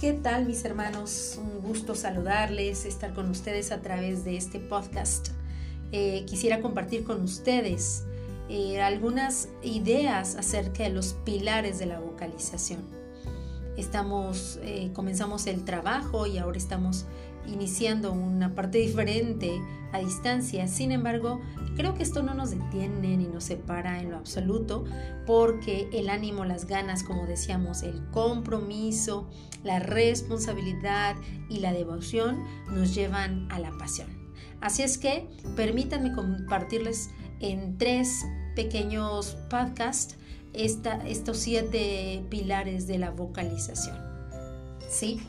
¿Qué tal mis hermanos? Un gusto saludarles, estar con ustedes a través de este podcast. Eh, quisiera compartir con ustedes eh, algunas ideas acerca de los pilares de la vocalización. Estamos, eh, comenzamos el trabajo y ahora estamos iniciando una parte diferente a distancia. Sin embargo, creo que esto no nos detiene ni nos separa en lo absoluto, porque el ánimo, las ganas, como decíamos, el compromiso, la responsabilidad y la devoción nos llevan a la pasión. Así es que permítanme compartirles en tres pequeños podcasts estos siete pilares de la vocalización. ¿Sí?